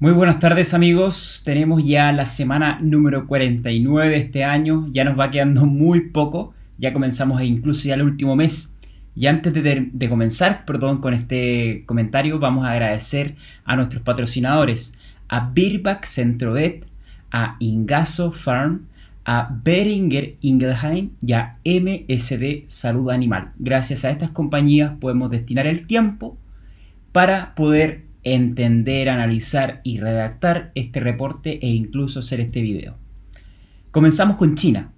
Muy buenas tardes amigos, tenemos ya la semana número 49 de este año, ya nos va quedando muy poco, ya comenzamos incluso ya el último mes. Y antes de, comenzar, perdón, con este comentario, vamos a agradecer a nuestros patrocinadores, a Birback Centrovet, a Ingaso Farm, a Beringer Ingelheim y a MSD Salud Animal. Gracias a estas compañías podemos destinar el tiempo para poder entender, analizar y redactar este reporte e incluso hacer este video. Comenzamos con China.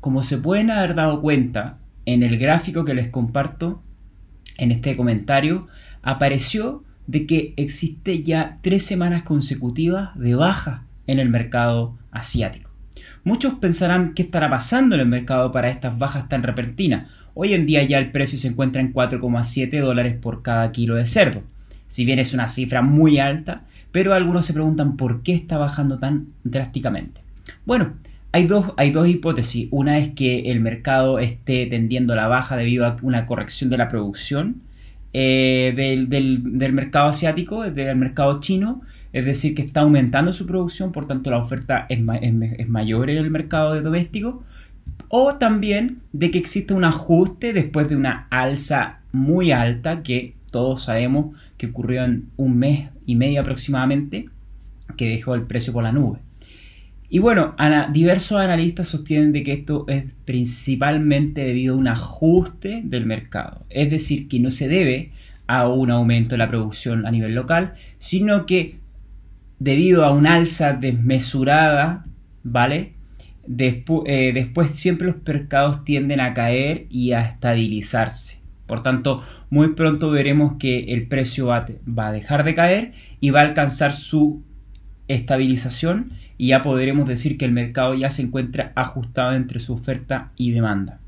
Como se pueden haber dado cuenta, en el gráfico que les comparto en este comentario, apareció de que existe ya tres semanas consecutivas de baja en el mercado asiático. Muchos pensarán qué estará pasando en el mercado para estas bajas tan repentinas. Hoy en día ya el precio se encuentra en 4,7 dólares por cada kilo de cerdo si bien es una cifra muy alta, pero algunos se preguntan por qué está bajando tan drásticamente. Bueno, hay dos, hay dos hipótesis. Una es que el mercado esté tendiendo a la baja debido a una corrección de la producción eh, del, mercado asiático, del mercado chino, es decir, que está aumentando su producción, por tanto la oferta es, es mayor en el mercado doméstico, o también de que existe un ajuste después de una alza muy alta que todos sabemos que ocurrió en un mes y medio aproximadamente, que dejó el precio por la nube. Y bueno, diversos analistas sostienen de que esto es principalmente debido a un ajuste del mercado, es decir, que no se debe a un aumento de la producción a nivel local, sino que debido a un alza desmesurada, ¿vale? Eh, después siempre los mercados tienden a caer y a estabilizarse. Por tanto, muy pronto veremos que el precio va, a dejar de caer y va a alcanzar su estabilización y ya podremos decir que el mercado ya se encuentra ajustado entre su oferta y demanda.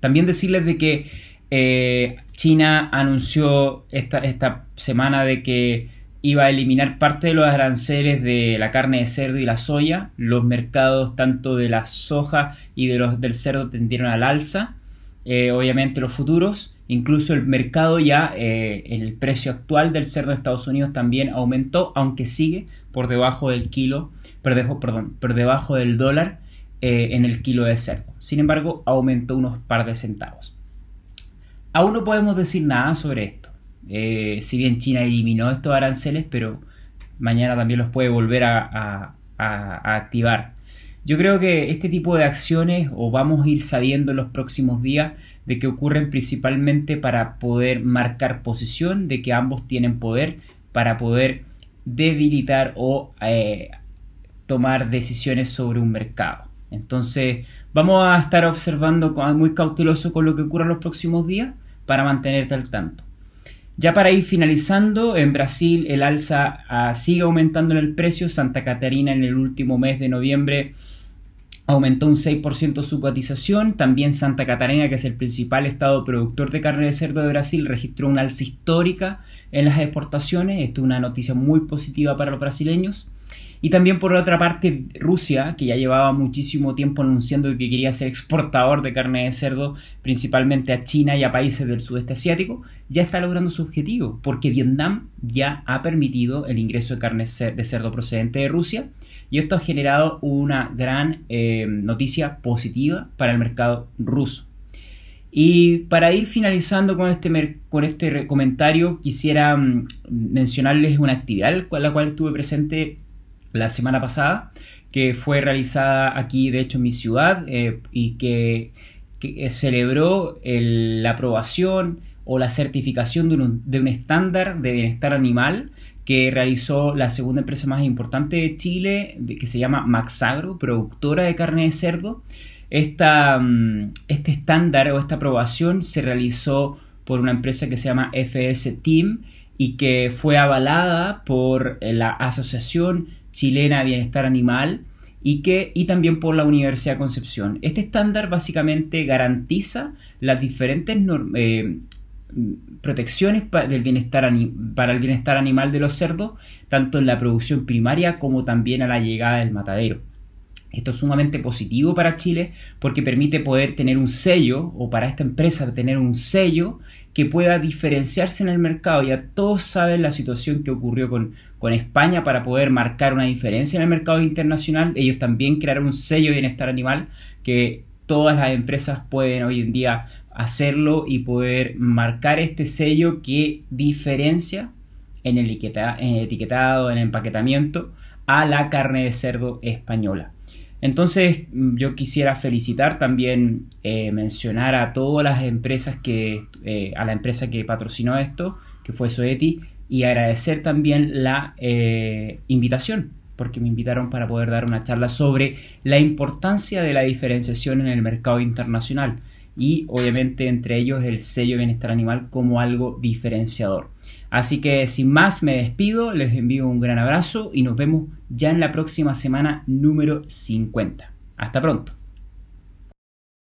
También decirles de que eh, China anunció esta, esta semana de que iba a eliminar parte de los aranceles de la carne de cerdo y la soya. Los mercados tanto de la soja y de los, del cerdo tendieron al alza. Eh, obviamente los futuros, incluso el mercado ya, eh, el precio actual del cerdo de Estados Unidos también aumentó, aunque sigue por debajo del kilo, perdón, por debajo del dólar eh, en el kilo de cerdo. Sin embargo, aumentó unos par de centavos. Aún no podemos decir nada sobre esto. si bien China eliminó estos aranceles, pero mañana también los puede volver a activar. Yo creo que este tipo de acciones, o vamos a ir sabiendo en los próximos días, de que ocurren principalmente para poder marcar posición, de que ambos tienen poder para poder debilitar o eh, tomar decisiones sobre un mercado. Entonces, vamos a estar observando muy cauteloso con lo que ocurra en los próximos días para mantenerte al tanto. Ya para ir finalizando, en Brasil el alza ah, sigue aumentando en el precio. Santa Catarina en el último mes de noviembre aumentó un 6% su cotización. También Santa Catarina, que es el principal estado productor de carne de cerdo de Brasil, registró una alza histórica en las exportaciones. Esto es una noticia muy positiva para los brasileños. Y también por otra parte Rusia, que ya llevaba muchísimo tiempo anunciando que quería ser exportador de carne de cerdo, principalmente a China y a países del sudeste asiático, ya está logrando su objetivo, porque Vietnam ya ha permitido el ingreso de carne de cerdo procedente de Rusia, y esto ha generado una gran eh, noticia positiva para el mercado ruso. Y para ir finalizando con este, con este comentario, quisiera mm, mencionarles una actividad con la cual estuve presente la semana pasada, que fue realizada aquí, de hecho, en mi ciudad, eh, y que, celebró la aprobación o la certificación de un, de un estándar de bienestar animal que realizó la segunda empresa más importante de Chile, que se llama Maxagro, productora de carne de cerdo. Esta, mm, este estándar o esta aprobación se realizó por una empresa que se llama FS Team y que fue avalada por la Asociación chilena Bienestar Animal y, que, y también por la Universidad de Concepción. Este estándar básicamente garantiza las diferentes eh, protecciones del bienestar para el bienestar animal de los cerdos, tanto en la producción primaria como también a la llegada del matadero. Esto es sumamente positivo para Chile porque permite poder tener un sello, o para esta empresa tener un sello que pueda diferenciarse en el mercado. Ya todos saben la situación que ocurrió con, con España para poder marcar una diferencia en el mercado internacional. Ellos también crearon un sello de bienestar animal que todas las empresas pueden hoy en día hacerlo y poder marcar este sello que diferencia en el, etiquetado, en el empaquetamiento a la carne de cerdo española. Entonces yo quisiera felicitar también, eh, mencionar a todas las empresas que, eh, a la empresa que patrocinó esto, que fue Soeti, y agradecer también la eh, invitación, porque me invitaron para poder dar una charla sobre la importancia de la diferenciación en el mercado internacional y obviamente entre ellos el sello bienestar animal como algo diferenciador. Así que sin más me despido, les envío un gran abrazo y nos vemos ya en la próxima semana número 50. Hasta pronto.